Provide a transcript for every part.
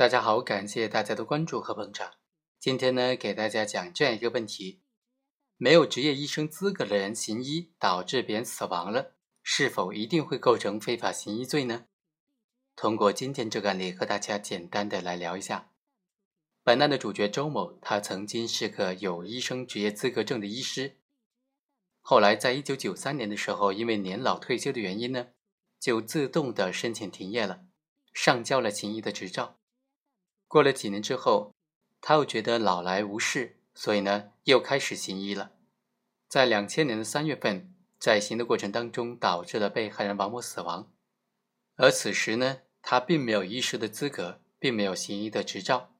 大家好，感谢大家的关注和捧场。今天呢，给大家讲这样一个问题：没有执业医生资格的人行医，导致别人死亡了，是否一定会构成非法行医罪呢？通过今天这个案例，和大家简单的来聊一下。本案的主角周某，他曾经是个有医生职业资格证的医师，后来在一九九三年的时候，因为年老退休的原因呢，就自动的申请停业了，上交了行医的执照。过了几年之后，他又觉得老来无事，所以呢，又开始行医了。在两千年的三月份，在行的过程当中，导致了被害人王某死亡。而此时呢，他并没有医师的资格，并没有行医的执照。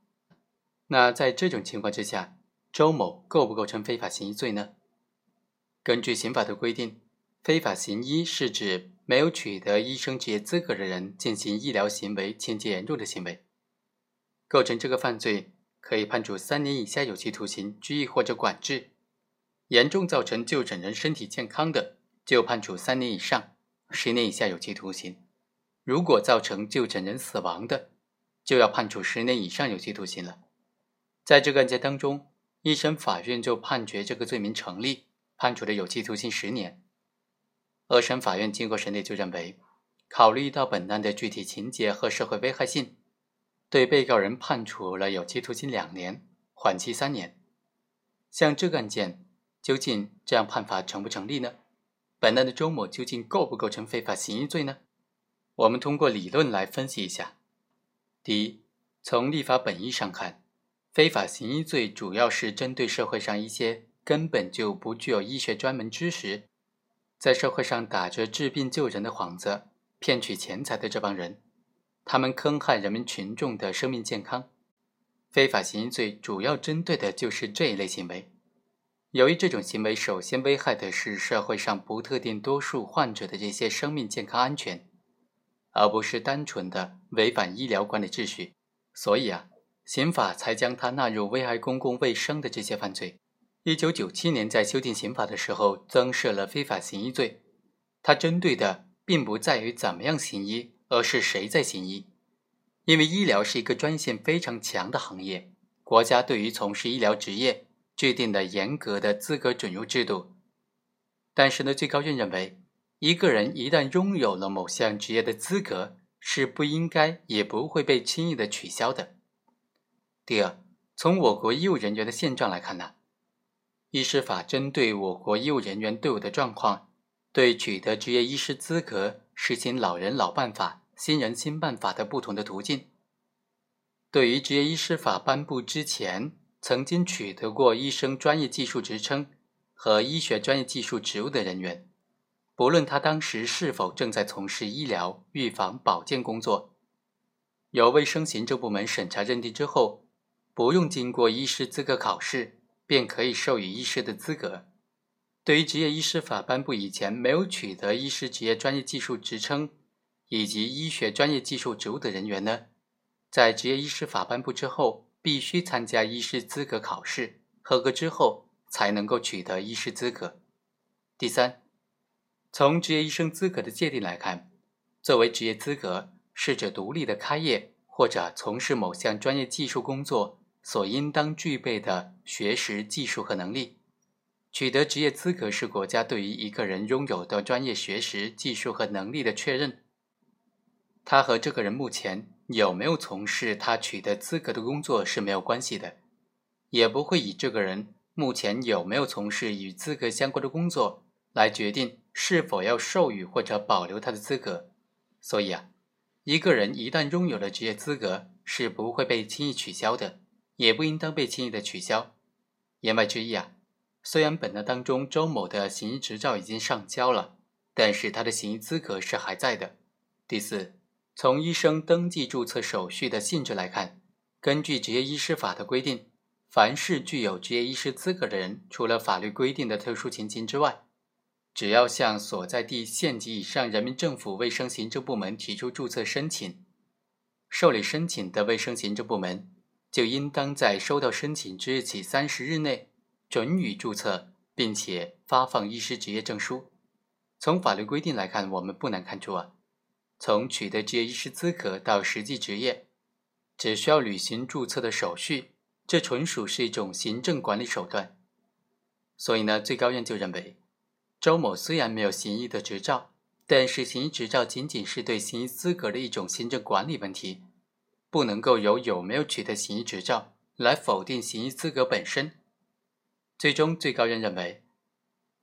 那在这种情况之下，周某构不构成非法行医罪呢？根据刑法的规定，非法行医是指没有取得医生职业资格的人进行医疗行为情节严重的行为。构成这个犯罪，可以判处三年以下有期徒刑、拘役或者管制；严重造成就诊人身体健康的，就判处三年以上十年以下有期徒刑；如果造成就诊人死亡的，就要判处十年以上有期徒刑了。在这个案件当中，一审法院就判决这个罪名成立，判处了有期徒刑十年。二审法院经过审理就认为，考虑到本案的具体情节和社会危害性。对被告人判处了有期徒刑两年，缓期三年。像这个案件，究竟这样判罚成不成立呢？本案的周某究竟构不构成非法行医罪呢？我们通过理论来分析一下。第一，从立法本意上看，非法行医罪主要是针对社会上一些根本就不具有医学专门知识，在社会上打着治病救人的幌子骗取钱财的这帮人。他们坑害人民群众的生命健康，非法行医罪主要针对的就是这一类行为。由于这种行为首先危害的是社会上不特定多数患者的这些生命健康安全，而不是单纯的违反医疗管理秩序，所以啊，刑法才将它纳入危害公共卫生的这些犯罪。一九九七年在修订刑法的时候增设了非法行医罪，它针对的并不在于怎么样行医。而是谁在行医？因为医疗是一个专业性非常强的行业，国家对于从事医疗职业制定了严格的资格准入制度。但是呢，最高院认为，一个人一旦拥有了某项职业的资格，是不应该也不会被轻易的取消的。第二，从我国医务人员的现状来看呢，医师法针对我国医务人员队伍的状况，对取得执业医师资格实行老人老办法。新人新办法的不同的途径，对于执业医师法颁布之前曾经取得过医生专业技术职称和医学专业技术职务的人员，不论他当时是否正在从事医疗、预防、保健工作，由卫生行政部门审查认定之后，不用经过医师资格考试，便可以授予医师的资格。对于执业医师法颁布以前没有取得医师职业专业技术职称，以及医学专业技术职务的人员呢，在执业医师法颁布之后，必须参加医师资格考试，合格之后才能够取得医师资格。第三，从职业医生资格的界定来看，作为职业资格，是指独立的开业或者从事某项专业技术工作所应当具备的学识、技术和能力。取得职业资格是国家对于一个人拥有的专业学识、技术和能力的确认。他和这个人目前有没有从事他取得资格的工作是没有关系的，也不会以这个人目前有没有从事与资格相关的工作来决定是否要授予或者保留他的资格。所以啊，一个人一旦拥有了职业资格，是不会被轻易取消的，也不应当被轻易的取消。言外之意啊，虽然本案当中周某的行医执照已经上交了，但是他的行医资格是还在的。第四。从医生登记注册手续的性质来看，根据执业医师法的规定，凡是具有执业医师资格的人，除了法律规定的特殊情形之外，只要向所在地县级以上人民政府卫生行政部门提出注册申请，受理申请的卫生行政部门就应当在收到申请之日起三十日内准予注册，并且发放医师执业证书。从法律规定来看，我们不难看出啊。从取得执业医师资格到实际执业，只需要履行注册的手续，这纯属是一种行政管理手段。所以呢，最高院就认为，周某虽然没有行医的执照，但是行医执照仅仅是对行医资格的一种行政管理问题，不能够由有没有取得行医执照来否定行医资格本身。最终，最高院认为，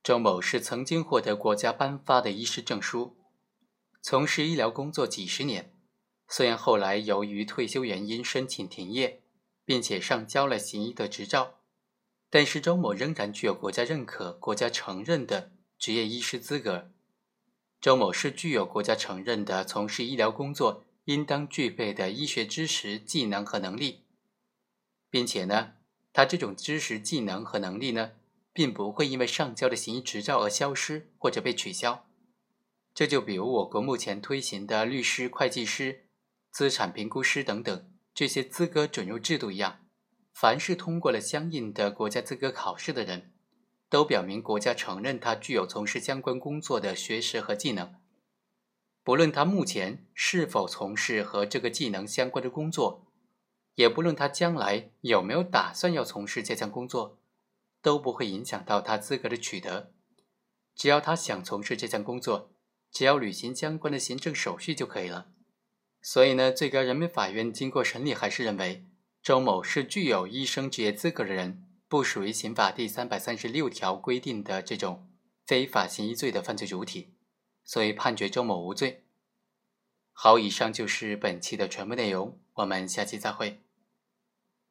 周某是曾经获得国家颁发的医师证书，从事医疗工作几十年。虽然后来由于退休原因申请停业，并且上交了行医的执照，但是周某仍然具有国家认可、国家承认的职业医师资格。周某是具有国家承认的从事医疗工作应当具备的医学知识、技能和能力，并且呢，他这种知识、技能和能力呢，并不会因为上交的行医执照而消失或者被取消。这就比如我国目前推行的律师、会计师。资产评估师等等这些资格准入制度一样，凡是通过了相应的国家资格考试的人，都表明国家承认他具有从事相关工作的学识和技能。不论他目前是否从事和这个技能相关的工作，也不论他将来有没有打算要从事这项工作，都不会影响到他资格的取得。只要他想从事这项工作，只要履行相关的行政手续就可以了。所以呢，最高人民法院经过审理，还是认为周某是具有医生职业资格的人，不属于刑法第三百三十六条规定的这种非法行医罪的犯罪主体，所以判决周某无罪。好，以上就是本期的全部内容，我们下期再会。